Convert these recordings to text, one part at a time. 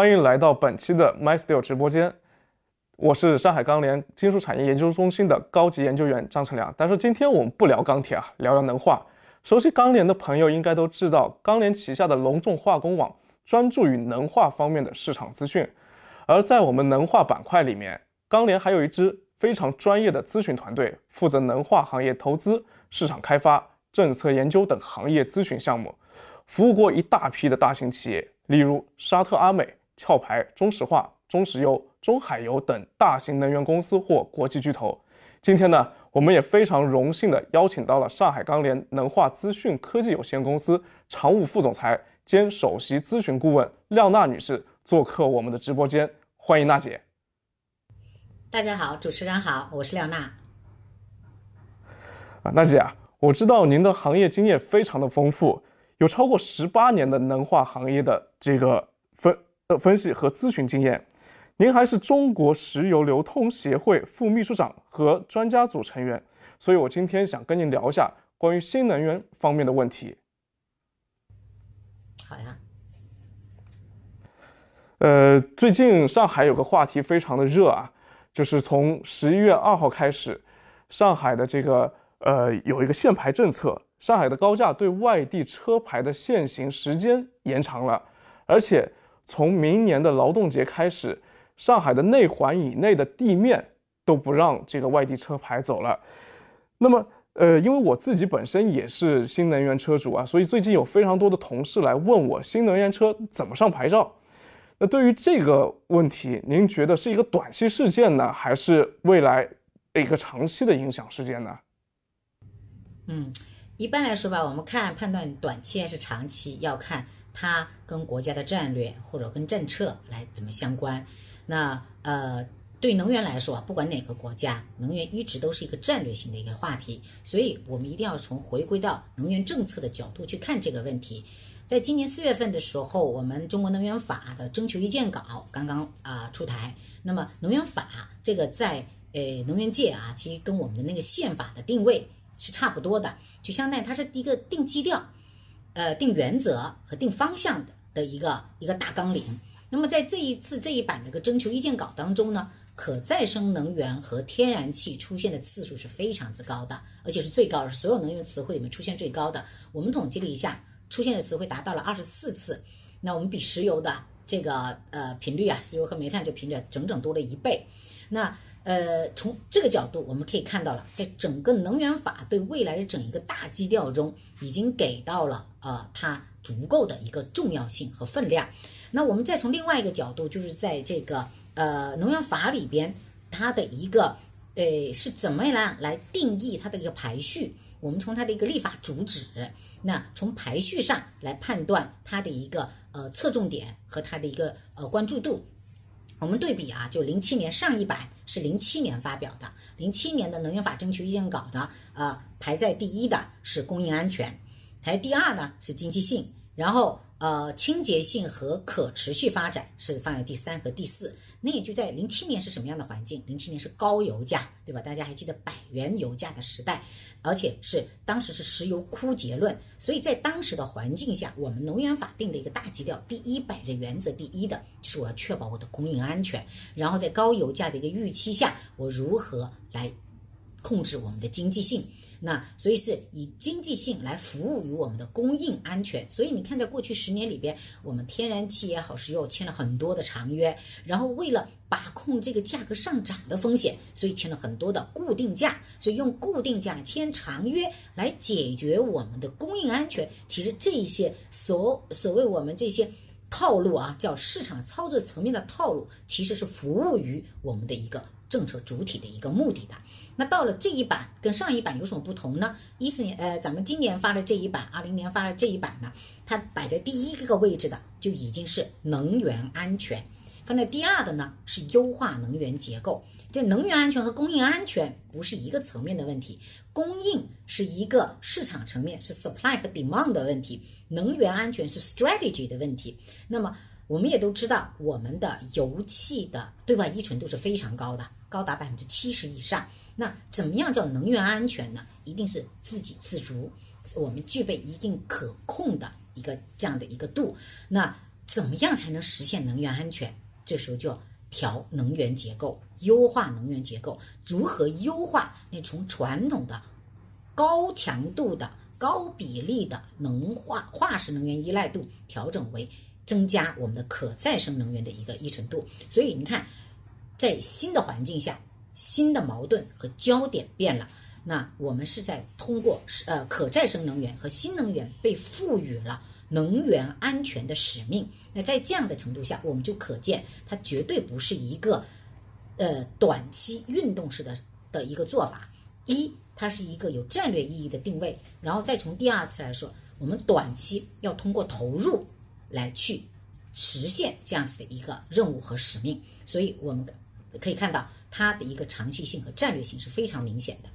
欢迎来到本期的 MySteel 直播间，我是上海钢联金属产业研究中心的高级研究员张成良。但是今天我们不聊钢铁啊，聊聊能化。熟悉钢联的朋友应该都知道，钢联旗下的隆重化工网专注于能化方面的市场资讯。而在我们能化板块里面，钢联还有一支非常专业的咨询团队，负责能化行业投资、市场开发、政策研究等行业咨询项目，服务过一大批的大型企业，例如沙特阿美、壳牌、中石化、中石油、中海油等大型能源公司或国际巨头。今天呢，我们也非常荣幸的邀请到了上海钢联能化资讯科技有限公司常务副总裁兼首席咨询顾问廖娜女士做客我们的直播间，欢迎娜姐。大家好，主持人好，我是廖娜。啊，娜姐啊，我知道您的行业经验非常的丰富，有超过十八年的能化行业的这个分呃分析和咨询经验。您还是中国石油流通协会副秘书长和专家组成员，所以我今天想跟您聊一下关于新能源方面的问题。好呀。呃，最近上海有个话题非常的热啊。就是从十一月二号开始，上海的这个呃有一个限牌政策，上海的高架对外地车牌的限行时间延长了，而且从明年的劳动节开始，上海的内环以内的地面都不让这个外地车牌走了。那么呃，因为我自己本身也是新能源车主啊，所以最近有非常多的同事来问我新能源车怎么上牌照。那对于这个问题，您觉得是一个短期事件呢，还是未来一个长期的影响事件呢？嗯，一般来说吧，我们看判断短期还是长期，要看它跟国家的战略或者跟政策来怎么相关。那呃，对能源来说，不管哪个国家，能源一直都是一个战略性的一个话题，所以我们一定要从回归到能源政策的角度去看这个问题。在今年四月份的时候，我们中国能源法的征求意见稿刚刚啊出台。那么能源法这个在呃能源界啊，其实跟我们的那个宪法的定位是差不多的，就相当于它是一个定基调、呃定原则和定方向的的一个一个大纲领。那么在这一次这一版的个征求意见稿当中呢，可再生能源和天然气出现的次数是非常之高的，而且是最高的，所有能源词汇里面出现最高的。我们统计了一下。出现的词汇达到了二十四次，那我们比石油的这个呃频率啊，石油和煤炭这频率整整多了一倍。那呃从这个角度，我们可以看到了，在整个能源法对未来的整一个大基调中，已经给到了呃它足够的一个重要性和分量。那我们再从另外一个角度，就是在这个呃能源法里边，它的一个呃是怎么样来定义它的一个排序？我们从它的一个立法主旨。那从排序上来判断它的一个呃侧重点和它的一个呃关注度，我们对比啊，就零七年上一版是零七年发表的，零七年的能源法征求意见稿的呃排在第一的是供应安全，排第二呢是经济性，然后呃清洁性和可持续发展是放在第三和第四。那也就在零七年是什么样的环境？零七年是高油价，对吧？大家还记得百元油价的时代，而且是当时是石油枯竭论，所以在当时的环境下，我们能源法定的一个大基调，第一摆着原则第一的就是我要确保我的供应安全，然后在高油价的一个预期下，我如何来控制我们的经济性。那所以是以经济性来服务于我们的供应安全，所以你看，在过去十年里边，我们天然气也好，石油签了很多的长约，然后为了把控这个价格上涨的风险，所以签了很多的固定价，所以用固定价签长约来解决我们的供应安全。其实这一些所所谓我们这些套路啊，叫市场操作层面的套路，其实是服务于我们的一个。政策主体的一个目的的，那到了这一版跟上一版有什么不同呢？一四年，呃，咱们今年发的这一版，二零年发的这一版呢，它摆在第一个位置的就已经是能源安全，放在第二的呢是优化能源结构。这能源安全和供应安全不是一个层面的问题，供应是一个市场层面，是 supply 和 demand 的问题，能源安全是 strategy 的问题。那么我们也都知道，我们的油气的对外依存度是非常高的。高达百分之七十以上，那怎么样叫能源安全呢？一定是自给自足，我们具备一定可控的一个这样的一个度。那怎么样才能实现能源安全？这时候就要调能源结构，优化能源结构。如何优化？那从传统的高强度的、高比例的能化化石能源依赖度，调整为增加我们的可再生能源的一个依存度。所以你看，在新的环境下，新的矛盾和焦点变了。那我们是在通过呃可再生能源和新能源被赋予了能源安全的使命。那在这样的程度下，我们就可见它绝对不是一个呃短期运动式的的一个做法。一，它是一个有战略意义的定位。然后再从第二次来说，我们短期要通过投入来去实现这样子的一个任务和使命。所以我们可以看到它的一个长期性和战略性是非常明显的。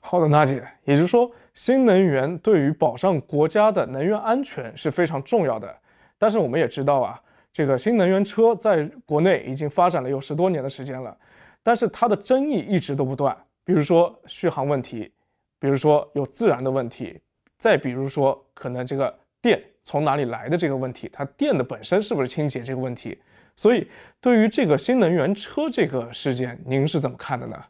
好的，娜姐，也就是说，新能源对于保障国家的能源安全是非常重要的。但是我们也知道啊，这个新能源车在国内已经发展了有十多年的时间了，但是它的争议一直都不断。比如说续航问题，比如说有自燃的问题，再比如说可能这个电从哪里来的这个问题，它电的本身是不是清洁这个问题。所以，对于这个新能源车这个事件，您是怎么看的呢？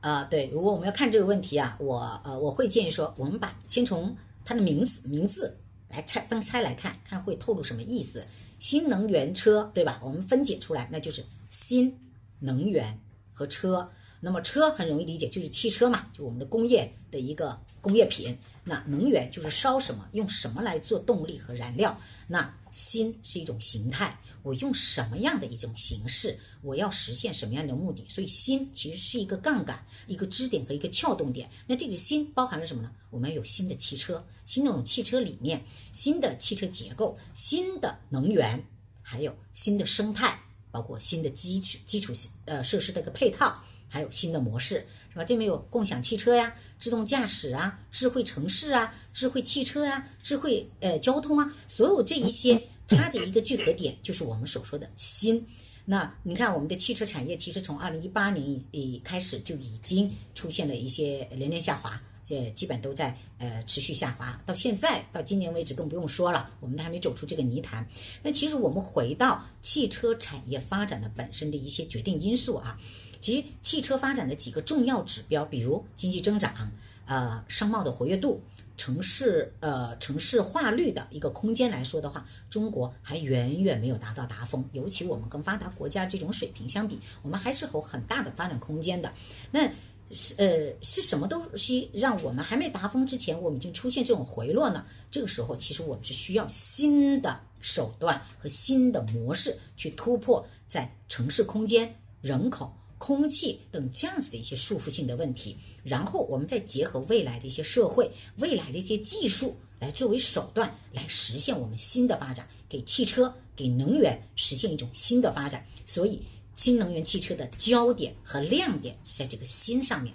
啊，对，如果我们要看这个问题啊，我呃我会建议说，我们把先从它的名字名字来拆分拆来看，看会透露什么意思。新能源车，对吧？我们分解出来，那就是新能源和车。那么车很容易理解，就是汽车嘛，就我们的工业的一个工业品。那能源就是烧什么，用什么来做动力和燃料。那新是一种形态。我用什么样的一种形式，我要实现什么样的目的？所以心其实是一个杠杆，一个支点和一个撬动点。那这个心包含了什么呢？我们有新的汽车，新的种汽车理念，新的汽车结构，新的能源，还有新的生态，包括新的基础基础呃设施的一个配套，还有新的模式，吧？这边有共享汽车呀，自动驾驶啊，智慧城市啊，智慧汽车呀，智慧呃交通啊，所有这一些。它的一个聚合点就是我们所说的新。那你看，我们的汽车产业其实从二零一八年以开始就已经出现了一些连年下滑，这基本都在呃持续下滑。到现在到今年为止更不用说了，我们都还没走出这个泥潭。那其实我们回到汽车产业发展的本身的一些决定因素啊，其汽车发展的几个重要指标，比如经济增长，呃，商贸的活跃度。城市呃城市化率的一个空间来说的话，中国还远远没有达到达峰，尤其我们跟发达国家这种水平相比，我们还是有很大的发展空间的。那是呃是什么东西让我们还没达峰之前，我们已经出现这种回落呢？这个时候，其实我们是需要新的手段和新的模式去突破在城市空间、人口。空气等这样子的一些束缚性的问题，然后我们再结合未来的一些社会、未来的一些技术来作为手段，来实现我们新的发展，给汽车、给能源实现一种新的发展。所以，新能源汽车的焦点和亮点是在这个新上面。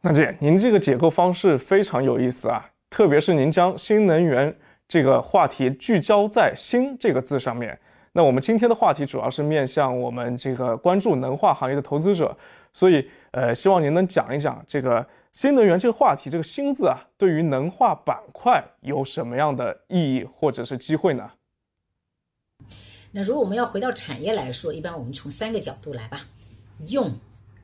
那姐您这个解构方式非常有意思啊，特别是您将新能源这个话题聚焦在“新”这个字上面。那我们今天的话题主要是面向我们这个关注能化行业的投资者，所以呃，希望您能讲一讲这个新能源这个话题，这个“新”字啊，对于能化板块有什么样的意义或者是机会呢？那如果我们要回到产业来说，一般我们从三个角度来吧，用、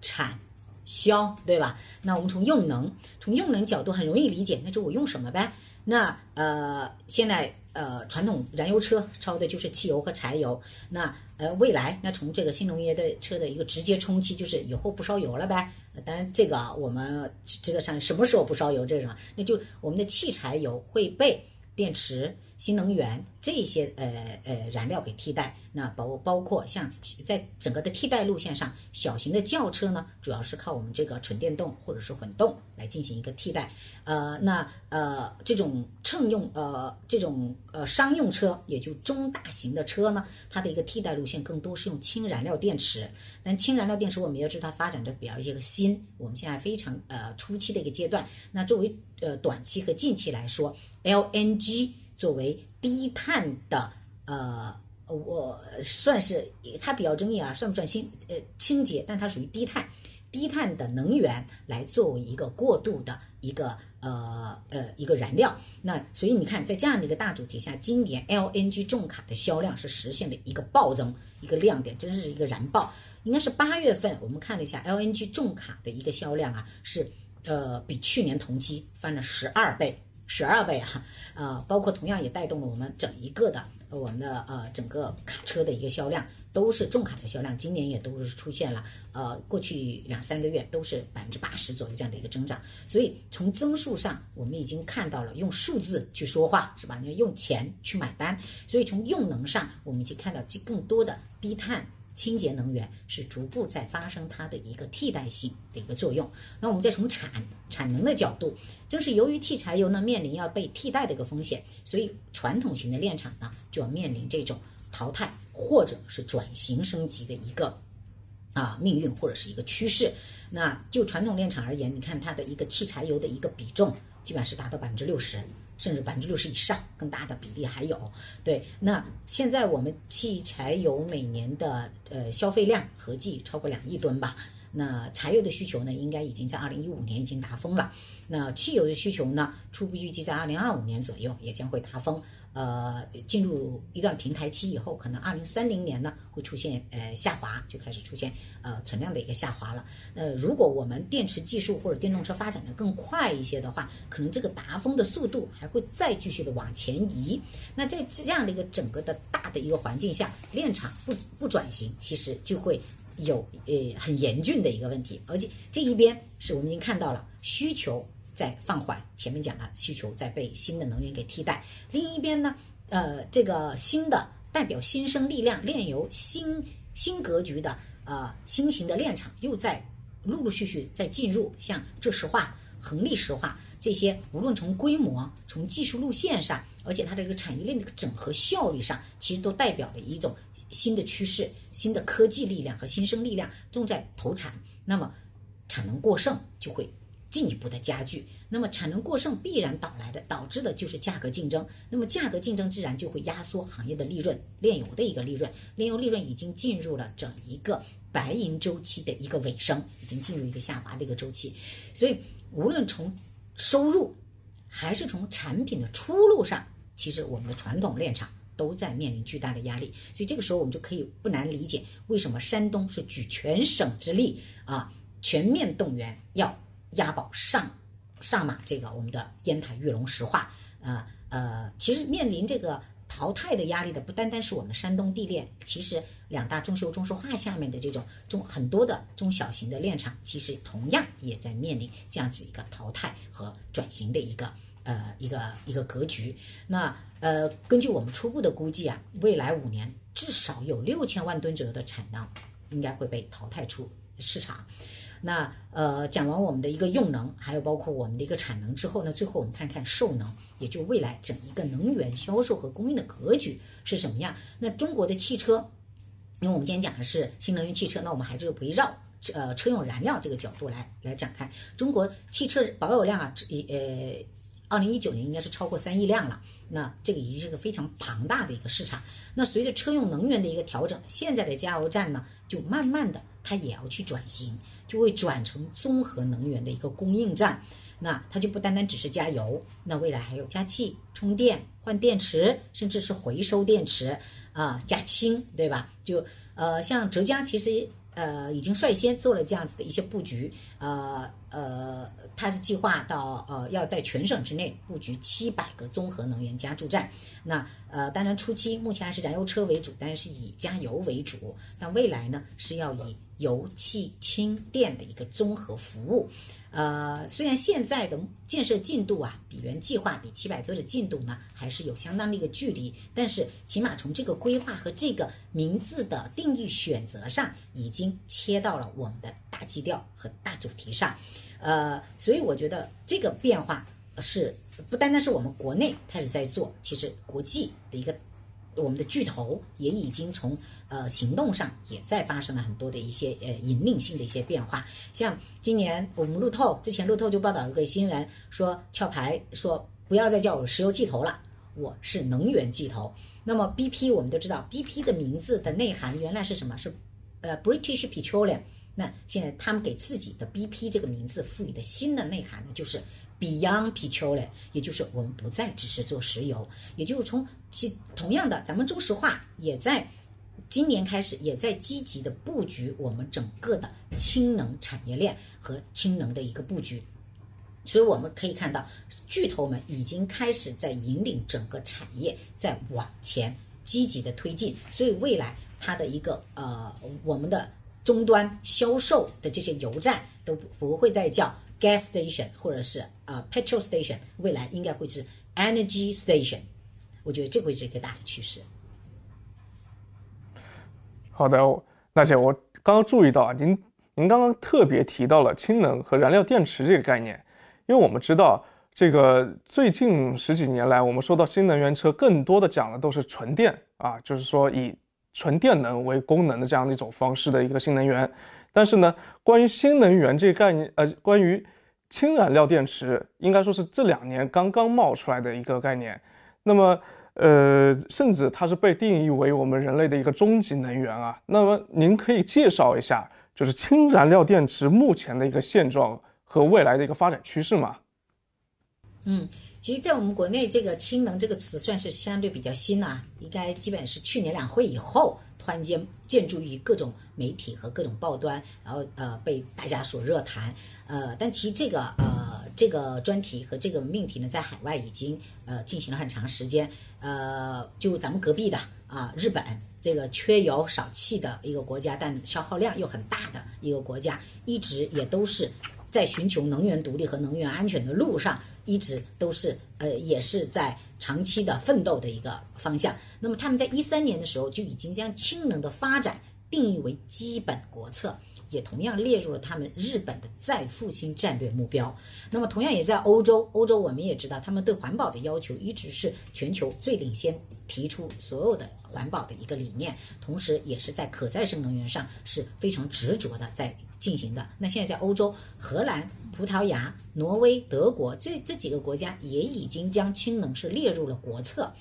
产、销，对吧？那我们从用能，从用能角度很容易理解，那就我用什么呗？那呃，现在。呃，传统燃油车烧的就是汽油和柴油。那呃，未来那从这个新能源的车的一个直接冲击，就是以后不烧油了呗。当然，这个我们值得上什么时候不烧油，这是什么？那就我们的汽柴油会被电池。新能源这些呃呃燃料给替代，那包包括像在整个的替代路线上，小型的轿车呢，主要是靠我们这个纯电动或者是混动来进行一个替代。呃，那呃这种乘用呃这种呃商用车，也就中大型的车呢，它的一个替代路线更多是用氢燃料电池。但氢燃料电池我们要知道它发展的比较一个新，我们现在非常呃初期的一个阶段。那作为呃短期和近期来说，LNG。作为低碳的，呃，我算是它比较争议啊，算不算新？呃，清洁，但它属于低碳。低碳的能源来作为一个过渡的一个呃呃一个燃料。那所以你看，在这样的一个大主题下，今年 LNG 重卡的销量是实现了一个暴增，一个亮点，真是一个燃爆。应该是八月份，我们看了一下 LNG 重卡的一个销量啊，是呃比去年同期翻了十二倍，十二倍啊，呃，包括同样也带动了我们整一个的我们的呃整个卡车的一个销量，都是重卡的销量，今年也都是出现了呃过去两三个月都是百分之八十左右这样的一个增长，所以从增速上我们已经看到了用数字去说话是吧？你要用钱去买单，所以从用能上我们已经看到更多的低碳。清洁能源是逐步在发生它的一个替代性的一个作用。那我们再从产产能的角度，正是由于汽柴油呢面临要被替代的一个风险，所以传统型的炼厂呢就要面临这种淘汰或者是转型升级的一个啊命运或者是一个趋势。那就传统炼厂而言，你看它的一个汽柴油的一个比重，基本上是达到百分之六十。甚至百分之六十以上，更大的比例还有。对，那现在我们汽柴油每年的呃消费量合计超过两亿吨吧。那柴油的需求呢，应该已经在二零一五年已经达峰了。那汽油的需求呢，初步预计在二零二五年左右也将会达峰。呃，进入一段平台期以后，可能二零三零年呢会出现呃下滑，就开始出现呃存量的一个下滑了。呃，如果我们电池技术或者电动车发展的更快一些的话，可能这个达峰的速度还会再继续的往前移。那在这样的一个整个的大的一个环境下，炼厂不不转型，其实就会有呃很严峻的一个问题。而且这一边是我们已经看到了需求。在放缓，前面讲了需求在被新的能源给替代。另一边呢，呃，这个新的代表新生力量炼油新新格局的呃新型的炼厂又在陆陆续续在进入，像浙石化、恒力石化这些，无论从规模、从技术路线上，而且它这个产业链的整合效率上，其实都代表了一种新的趋势、新的科技力量和新生力量正在投产。那么产能过剩就会。进一步的加剧，那么产能过剩必然导来的导致的就是价格竞争，那么价格竞争自然就会压缩行业的利润，炼油的一个利润，炼油利润已经进入了整一个白银周期的一个尾声，已经进入一个下滑的一个周期，所以无论从收入还是从产品的出路上，其实我们的传统炼厂都在面临巨大的压力，所以这个时候我们就可以不难理解为什么山东是举全省之力啊，全面动员要。押宝上上马，这个我们的烟台玉龙石化，呃呃，其实面临这个淘汰的压力的不单单是我们山东地炼，其实两大中石油、中石化下面的这种中很多的中小型的炼厂，其实同样也在面临这样子一个淘汰和转型的一个呃一个一个格局。那呃，根据我们初步的估计啊，未来五年至少有六千万吨左右的产能应该会被淘汰出市场。那呃，讲完我们的一个用能，还有包括我们的一个产能之后呢，最后我们看看售能，也就未来整一个能源销售和供应的格局是什么样。那中国的汽车，因为我们今天讲的是新能源汽车，那我们还是围绕呃车用燃料这个角度来来展开。中国汽车保有量啊，一呃，二零一九年应该是超过三亿辆了。那这个已经是个非常庞大的一个市场。那随着车用能源的一个调整，现在的加油站呢，就慢慢的它也要去转型。就会转成综合能源的一个供应站，那它就不单单只是加油，那未来还有加气、充电、换电池，甚至是回收电池啊，加氢，对吧？就呃，像浙江其实呃已经率先做了这样子的一些布局，呃呃，它是计划到呃要在全省之内布局七百个综合能源加注站。那呃，当然初期目前还是燃油车为主，但是以加油为主，但未来呢是要以油气氢电的一个综合服务，呃，虽然现在的建设进度啊，比原计划比七百多的进度呢，还是有相当的一个距离，但是起码从这个规划和这个名字的定义选择上，已经切到了我们的大基调和大主题上，呃，所以我觉得这个变化是不单单是我们国内开始在做，其实国际的一个。我们的巨头也已经从呃行动上也在发生了很多的一些呃引领性的一些变化，像今年我们路透之前路透就报道一个新闻说壳牌说不要再叫我石油巨头了，我是能源巨头。那么 BP 我们都知道 BP 的名字的内涵原来是什么？是呃 British Petroleum，那现在他们给自己的 BP 这个名字赋予的新的内涵呢，就是 Beyond Petroleum，也就是我们不再只是做石油，也就是从其同样的，咱们中石化也在今年开始也在积极的布局我们整个的氢能产业链和氢能的一个布局。所以我们可以看到，巨头们已经开始在引领整个产业在往前积极的推进。所以未来它的一个呃，我们的终端销售的这些油站都不会再叫 gas station 或者是啊 petrol station，未来应该会是 energy station。我觉得这会是一个大的趋势。好的，娜姐，我刚刚注意到啊，您您刚刚特别提到了氢能和燃料电池这个概念。因为我们知道，这个最近十几年来，我们说到新能源车，更多的讲的都是纯电啊，就是说以纯电能为功能的这样的一种方式的一个新能源。但是呢，关于新能源这个概念，呃，关于氢燃料电池，应该说是这两年刚刚冒出来的一个概念。那么，呃，甚至它是被定义为我们人类的一个终极能源啊。那么，您可以介绍一下，就是氢燃料电池目前的一个现状。和未来的一个发展趋势吗？嗯，其实，在我们国内，这个氢能这个词算是相对比较新了，应该基本是去年两会以后，突然间建筑于各种媒体和各种报端，然后呃被大家所热谈。呃，但其实这个呃这个专题和这个命题呢，在海外已经呃进行了很长时间。呃，就咱们隔壁的啊，日本这个缺油少气的一个国家，但消耗量又很大的一个国家，一直也都是。在寻求能源独立和能源安全的路上，一直都是呃，也是在长期的奋斗的一个方向。那么他们在一三年的时候就已经将氢能的发展定义为基本国策，也同样列入了他们日本的再复兴战略目标。那么同样也在欧洲，欧洲我们也知道，他们对环保的要求一直是全球最领先，提出所有的环保的一个理念，同时也是在可再生能源上是非常执着的在。进行的那现在在欧洲，荷兰、葡萄牙、挪威、德国这这几个国家也已经将氢能是列入了国策。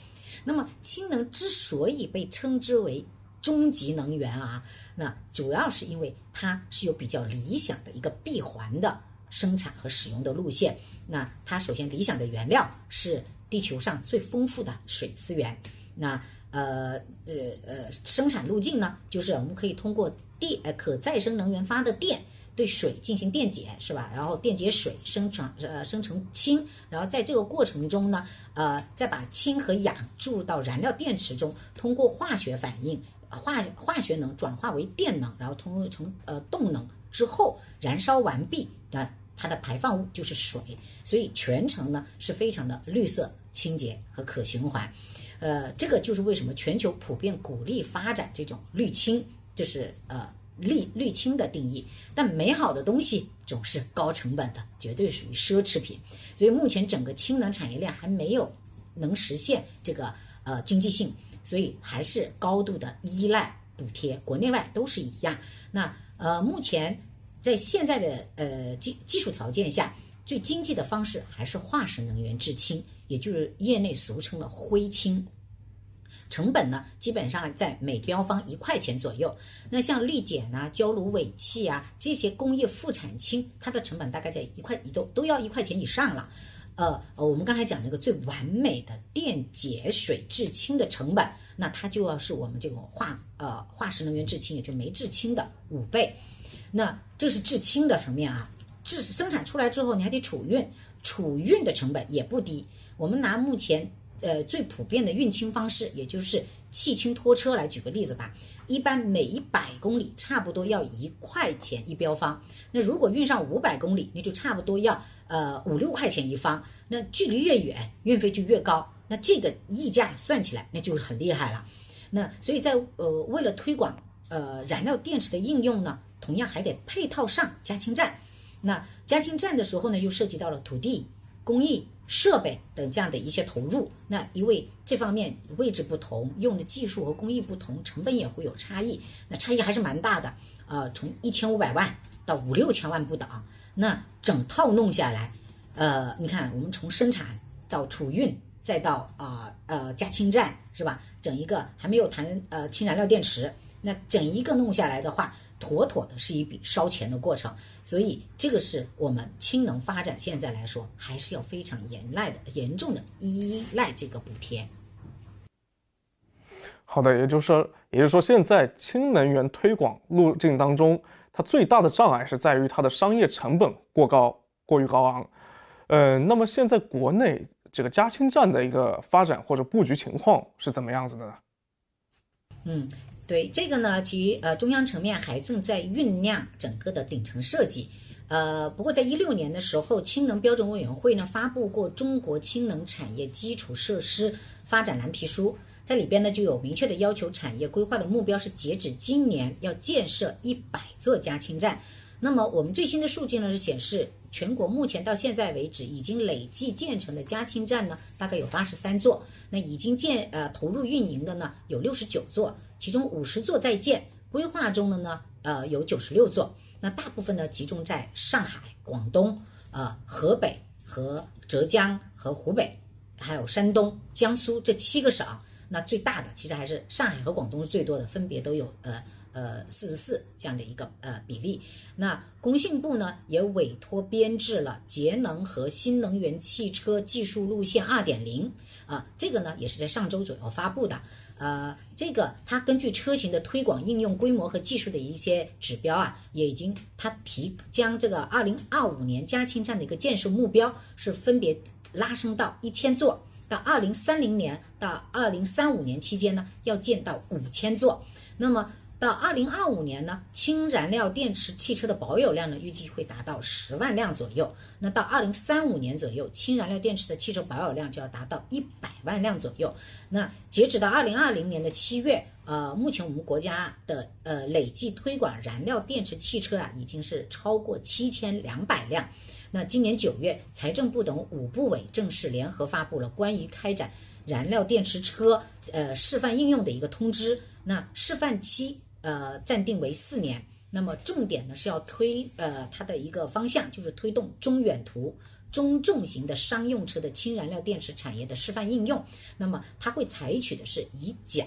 那么氢能之所以被称之为终极能源啊，那主要是因为它是有比较理想的一个闭环的生产和使用的路线。那它首先理想的原料是地球上最丰富的水资源。那呃呃呃，生产路径呢，就是我们可以通过。电呃可再生能源发的电对水进行电解是吧？然后电解水生成呃生成氢，然后在这个过程中呢，呃再把氢和氧注入到燃料电池中，通过化学反应化化学能转化为电能，然后通过成呃动能之后燃烧完毕的它的排放物就是水，所以全程呢是非常的绿色、清洁和可循环。呃，这个就是为什么全球普遍鼓励发展这种绿氢。就是呃绿绿氢的定义，但美好的东西总是高成本的，绝对属于奢侈品。所以目前整个氢能产业链还没有能实现这个呃经济性，所以还是高度的依赖补贴，国内外都是一样。那呃目前在现在的呃技技术条件下，最经济的方式还是化石能源制氢，也就是业内俗称的灰氢。成本呢，基本上在每标方一块钱左右。那像氯碱呐、焦炉尾气啊这些工业副产氢，它的成本大概在一块一都都要一块钱以上了。呃呃，我们刚才讲那个最完美的电解水制氢的成本，那它就要是我们这种化呃化石能源制氢，也就煤制氢的五倍。那这是制氢的层面啊，制生产出来之后你还得储运，储运的成本也不低。我们拿目前。呃，最普遍的运氢方式，也就是气氢拖车来举个例子吧。一般每一百公里差不多要一块钱一标方。那如果运上五百公里，那就差不多要呃五六块钱一方。那距离越远，运费就越高。那这个溢价算起来，那就很厉害了。那所以在呃为了推广呃燃料电池的应用呢，同样还得配套上加氢站。那加氢站的时候呢，又涉及到了土地、工艺。设备等这样的一些投入，那因为这方面位置不同，用的技术和工艺不同，成本也会有差异，那差异还是蛮大的。呃，从一千五百万到五六千万不等，那整套弄下来，呃，你看我们从生产到储运，再到啊呃加氢站是吧？整一个还没有谈呃氢燃料电池，那整一个弄下来的话，妥妥的是一笔烧钱的过程。所以这个是我们氢能发展现在来说，还是要非常严赖的、严重的依赖这个补贴。好的，也就是说，也就是说，现在氢能源推广路径当中，它最大的障碍是在于它的商业成本过高、过于高昂。呃，那么现在国内这个加氢站的一个发展或者布局情况是怎么样子的呢？嗯，对这个呢，其呃中央层面还正在酝酿整个的顶层设计。呃，不过在一六年的时候，氢能标准委员会呢发布过《中国氢能产业基础设施发展蓝皮书》。在里边呢，就有明确的要求，产业规划的目标是截止今年要建设一百座加氢站。那么我们最新的数据呢是显示，全国目前到现在为止已经累计建成的加氢站呢，大概有八十三座。那已经建呃投入运营的呢有六十九座，其中五十座在建，规划中的呢呃有九十六座。那大部分呢集中在上海、广东、呃河北和浙江和湖北，还有山东、江苏这七个省。那最大的其实还是上海和广东是最多的，分别都有呃呃四十四这样的一个呃比例。那工信部呢也委托编制了节能和新能源汽车技术路线二点零啊，这个呢也是在上周左右发布的。呃，这个它根据车型的推广应用规模和技术的一些指标啊，也已经它提将这个二零二五年加氢站的一个建设目标是分别拉升到一千座。到二零三零年到二零三五年期间呢，要建到五千座。那么到二零二五年呢，氢燃料电池汽车的保有量呢，预计会达到十万辆左右。那到二零三五年左右，氢燃料电池的汽车保有量就要达到一百万辆左右。那截止到二零二零年的七月，呃，目前我们国家的呃累计推广燃料电池汽车啊，已经是超过七千两百辆。那今年九月，财政部等五部委正式联合发布了关于开展燃料电池车呃示范应用的一个通知。那示范期呃暂定为四年。那么重点呢是要推呃它的一个方向，就是推动中远途、中重型的商用车的氢燃料电池产业的示范应用。那么它会采取的是以奖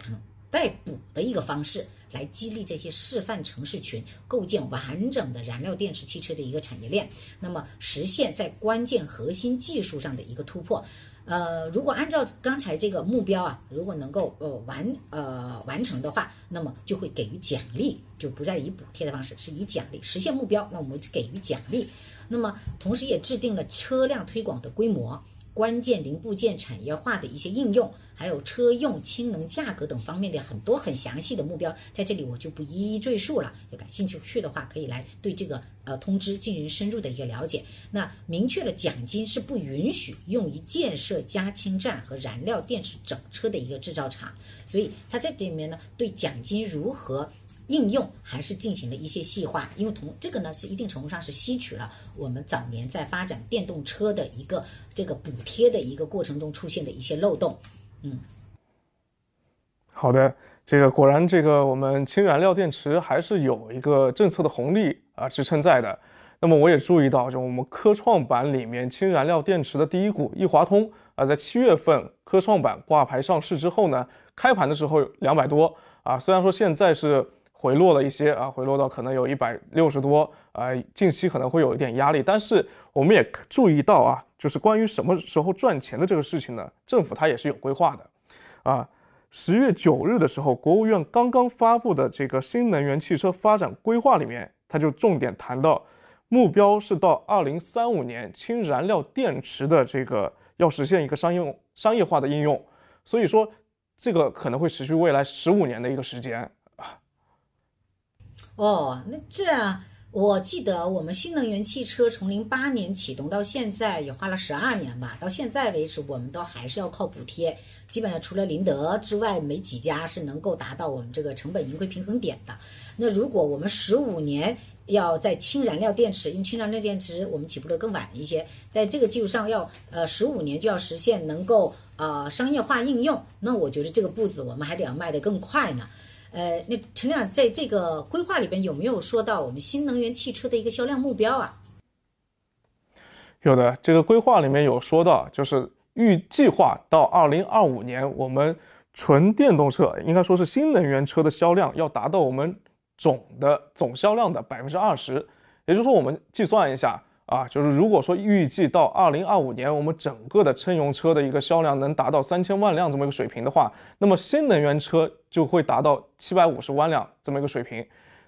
代补的一个方式。来激励这些示范城市群，构建完整的燃料电池汽车的一个产业链，那么实现在关键核心技术上的一个突破。呃，如果按照刚才这个目标啊，如果能够呃完呃完成的话，那么就会给予奖励，就不再以补贴的方式，是以奖励实现目标，那我们给予奖励。那么同时也制定了车辆推广的规模。关键零部件产业化的一些应用，还有车用氢能价格等方面的很多很详细的目标，在这里我就不一一赘述了。有感兴趣去的话，可以来对这个呃通知进行深入的一个了解。那明确了奖金是不允许用于建设加氢站和燃料电池整车的一个制造厂，所以它这里面呢，对奖金如何？应用还是进行了一些细化，因为同这个呢是一定程度上是吸取了我们早年在发展电动车的一个这个补贴的一个过程中出现的一些漏洞。嗯，好的，这个果然这个我们氢燃料电池还是有一个政策的红利啊支撑在的。那么我也注意到，就我们科创板里面氢燃料电池的第一股易华通啊，在七月份科创板挂牌上市之后呢，开盘的时候两百多啊，虽然说现在是。回落了一些啊，回落到可能有一百六十多啊，近期可能会有一点压力。但是我们也注意到啊，就是关于什么时候赚钱的这个事情呢，政府它也是有规划的啊。十月九日的时候，国务院刚刚发布的这个新能源汽车发展规划里面，它就重点谈到，目标是到二零三五年氢燃料电池的这个要实现一个商用商业化的应用。所以说，这个可能会持续未来十五年的一个时间。哦，那这样，我记得我们新能源汽车从零八年启动到现在也花了十二年吧，到现在为止，我们都还是要靠补贴，基本上除了宁德之外，没几家是能够达到我们这个成本盈亏平衡点的。那如果我们十五年要在氢燃料电池，因为氢燃料电池我们起步的更晚一些，在这个基础上要呃十五年就要实现能够呃商业化应用，那我觉得这个步子我们还得要迈得更快呢。呃，那陈亮在这个规划里边有没有说到我们新能源汽车的一个销量目标啊？有的，这个规划里面有说到，就是预计划到二零二五年，我们纯电动车应该说是新能源车的销量要达到我们总的总销量的百分之二十。也就是说，我们计算一下啊，就是如果说预计到二零二五年，我们整个的乘用车的一个销量能达到三千万辆这么一个水平的话，那么新能源车就会达到七百五十万辆这么一个水平。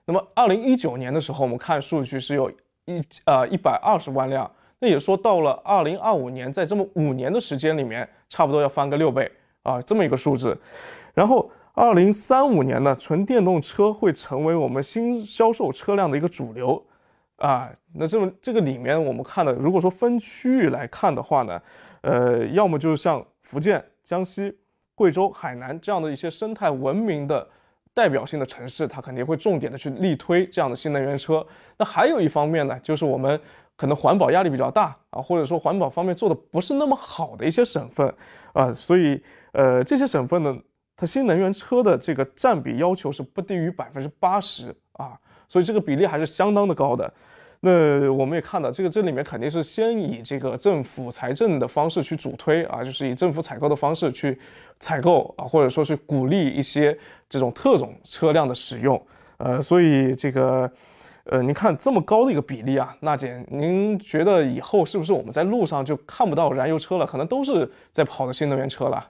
那么二零一九年的时候，我们看数据是有一呃一百二十万辆，那也说到了二零二五年，在这么五年的时间里面，差不多要翻个六倍啊，这么一个数字。然后二零三五年呢，纯电动车会成为我们新销售车辆的一个主流。啊，那这么这个里面我们看的，如果说分区域来看的话呢，呃，要么就是像福建、江西、贵州、海南这样的一些生态文明的代表性的城市，它肯定会重点的去力推这样的新能源车。那还有一方面呢，就是我们可能环保压力比较大啊，或者说环保方面做的不是那么好的一些省份啊，所以呃，这些省份呢，它新能源车的这个占比要求是不低于百分之八十啊。所以这个比例还是相当的高的，那我们也看到，这个这里面肯定是先以这个政府财政的方式去主推啊，就是以政府采购的方式去采购啊，或者说是鼓励一些这种特种车辆的使用，呃，所以这个，呃，您看这么高的一个比例啊，娜姐，您觉得以后是不是我们在路上就看不到燃油车了，可能都是在跑的新能源车了？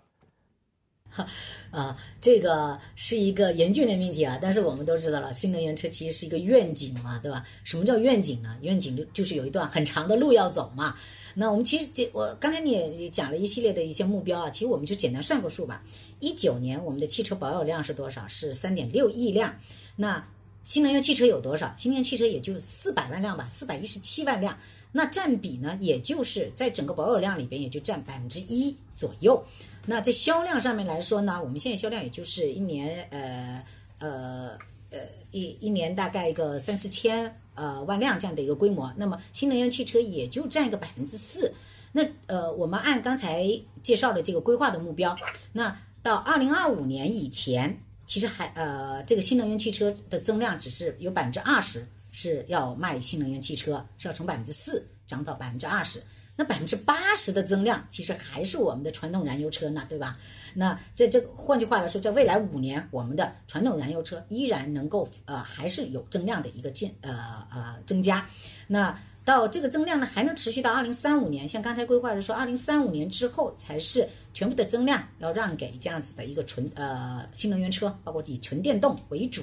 啊，这个是一个严峻的命题啊！但是我们都知道了，新能源车其实是一个愿景嘛，对吧？什么叫愿景呢？愿景就就是有一段很长的路要走嘛。那我们其实这我刚才你也讲了一系列的一些目标啊，其实我们就简单算个数吧。一九年我们的汽车保有量是多少？是三点六亿辆。那新能源汽车有多少？新能源汽车也就四百万辆吧，四百一十七万辆。那占比呢，也就是在整个保有量里边，也就占百分之一左右。那在销量上面来说呢，我们现在销量也就是一年，呃呃呃一一年大概一个三四千呃万辆这样的一个规模。那么新能源汽车也就占一个百分之四。那呃，我们按刚才介绍的这个规划的目标，那到二零二五年以前，其实还呃这个新能源汽车的增量只是有百分之二十是要卖新能源汽车，是要从百分之四涨到百分之二十。那百分之八十的增量其实还是我们的传统燃油车呢，对吧？那在这换句话来说，在未来五年，我们的传统燃油车依然能够呃还是有增量的一个进呃呃增加。那到这个增量呢，还能持续到二零三五年。像刚才规划的说，二零三五年之后才是全部的增量要让给这样子的一个纯呃新能源车，包括以纯电动为主。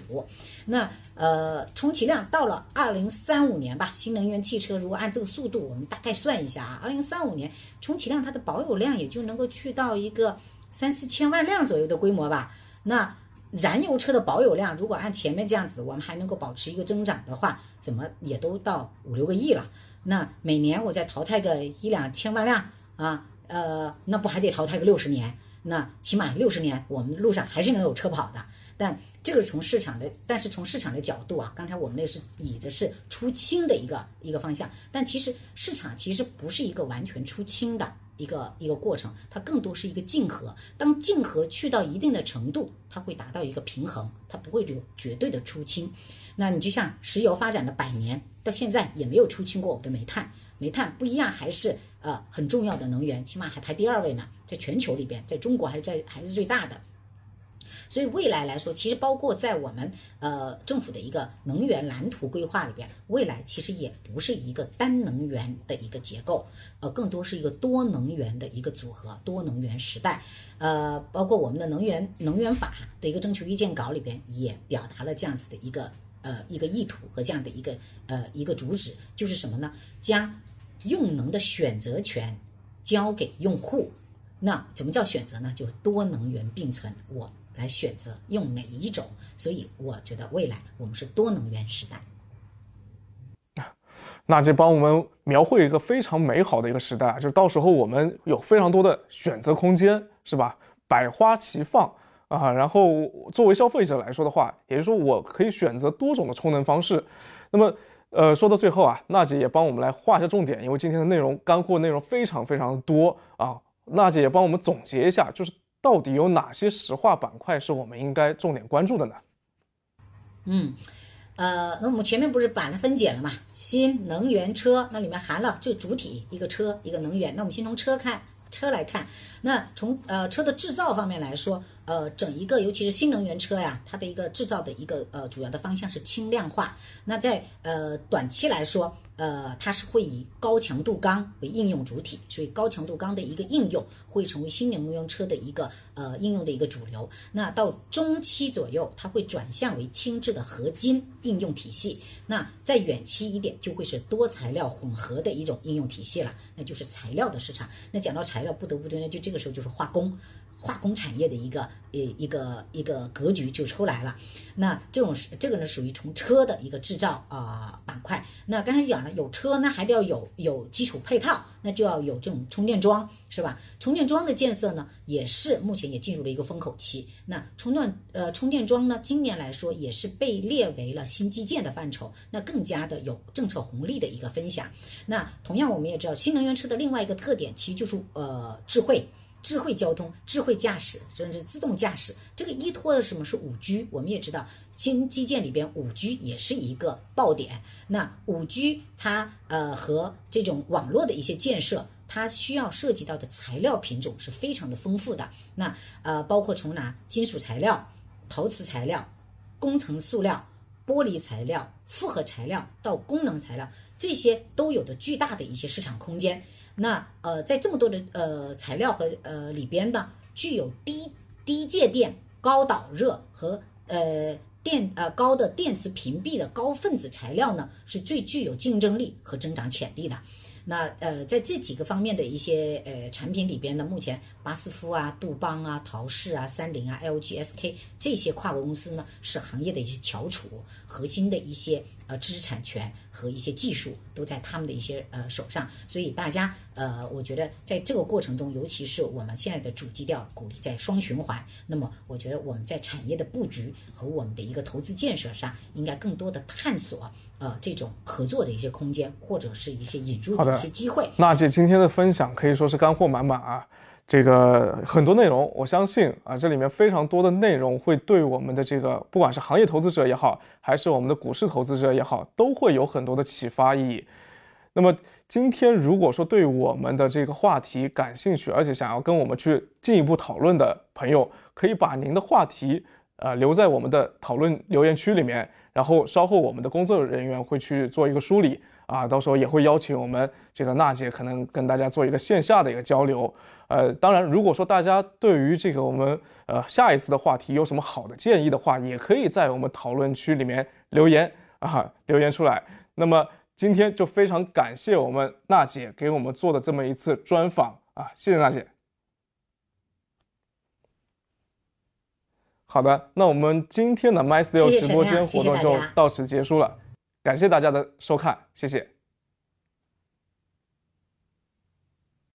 那呃充其量到了二零三五年吧，新能源汽车如果按这个速度，我们大概算一下啊，二零三五年充其量它的保有量也就能够去到一个三四千万辆左右的规模吧。那燃油车的保有量，如果按前面这样子，我们还能够保持一个增长的话，怎么也都到五六个亿了。那每年我再淘汰个一两千万辆啊，呃，那不还得淘汰个六十年？那起码六十年，我们路上还是能有车跑的。但这个是从市场的，但是从市场的角度啊，刚才我们那是以的是出清的一个一个方向，但其实市场其实不是一个完全出清的。一个一个过程，它更多是一个竞合。当竞合去到一定的程度，它会达到一个平衡，它不会有绝对的出清。那你就像石油发展了百年，到现在也没有出清过我们的煤炭。煤炭不一样，还是呃很重要的能源，起码还排第二位呢，在全球里边，在中国还是在还是最大的。所以未来来说，其实包括在我们呃政府的一个能源蓝图规划里边，未来其实也不是一个单能源的一个结构，呃，更多是一个多能源的一个组合，多能源时代。呃，包括我们的能源能源法的一个征求意见稿里边，也表达了这样子的一个呃一个意图和这样的一个呃一个主旨，就是什么呢？将用能的选择权交给用户。那怎么叫选择呢？就多能源并存。我。来选择用哪一种，所以我觉得未来我们是多能源时代。那这帮我们描绘一个非常美好的一个时代啊，就是到时候我们有非常多的选择空间，是吧？百花齐放啊。然后作为消费者来说的话，也就是说我可以选择多种的充能方式。那么，呃，说到最后啊，娜姐也帮我们来画一下重点，因为今天的内容干货内容非常非常多啊。娜姐也帮我们总结一下，就是。到底有哪些石化板块是我们应该重点关注的呢？嗯，呃，那我们前面不是把它分解了嘛？新能源车那里面含了这主体一个车一个能源，那我们先从车看车来看，那从呃车的制造方面来说，呃，整一个尤其是新能源车呀，它的一个制造的一个呃主要的方向是轻量化。那在呃短期来说，呃，它是会以高强度钢为应用主体，所以高强度钢的一个应用会成为新能源车的一个呃应用的一个主流。那到中期左右，它会转向为轻质的合金应用体系。那在远期一点，就会是多材料混合的一种应用体系了，那就是材料的市场。那讲到材料，不得不说，那就这个时候就是化工。化工产业的一个呃一个一个格局就出来了，那这种是这个呢属于从车的一个制造啊板块。那刚才讲了有车，那还得要有有基础配套，那就要有这种充电桩，是吧？充电桩的建设呢，也是目前也进入了一个风口期。那充电呃充电桩呢，今年来说也是被列为了新基建的范畴，那更加的有政策红利的一个分享。那同样我们也知道，新能源车的另外一个特点，其实就是呃智慧。智慧交通、智慧驾驶，甚至自动驾驶，这个依托的什么是五 G？我们也知道，新基建里边五 G 也是一个爆点。那五 G 它呃和这种网络的一些建设，它需要涉及到的材料品种是非常的丰富的。那呃包括从哪金属材料、陶瓷材料、工程塑料、玻璃材料、复合材料到功能材料，这些都有的巨大的一些市场空间。那呃，在这么多的呃材料和呃里边呢，具有低低介电、高导热和呃电呃高的电磁屏蔽的高分子材料呢，是最具有竞争力和增长潜力的。那呃，在这几个方面的一些呃产品里边呢，目前巴斯夫啊、杜邦啊、陶氏啊、三菱啊、LG、SK 这些跨国公司呢，是行业的一些翘楚，核心的一些呃知识产权和一些技术都在他们的一些呃手上。所以大家呃，我觉得在这个过程中，尤其是我们现在的主基调鼓励在双循环，那么我觉得我们在产业的布局和我们的一个投资建设上，应该更多的探索。呃，这种合作的一些空间，或者是一些引入的一些机会。那这今天的分享可以说是干货满满啊，这个很多内容，我相信啊，这里面非常多的内容会对我们的这个不管是行业投资者也好，还是我们的股市投资者也好，都会有很多的启发意义。那么今天如果说对我们的这个话题感兴趣，而且想要跟我们去进一步讨论的朋友，可以把您的话题呃留在我们的讨论留言区里面。然后稍后我们的工作人员会去做一个梳理啊，到时候也会邀请我们这个娜姐可能跟大家做一个线下的一个交流。呃，当然如果说大家对于这个我们呃下一次的话题有什么好的建议的话，也可以在我们讨论区里面留言啊，留言出来。那么今天就非常感谢我们娜姐给我们做的这么一次专访啊，谢谢娜姐。好的，那我们今天的 MyStyle 直播间活动就到此结束了，感谢大家的收看，谢谢。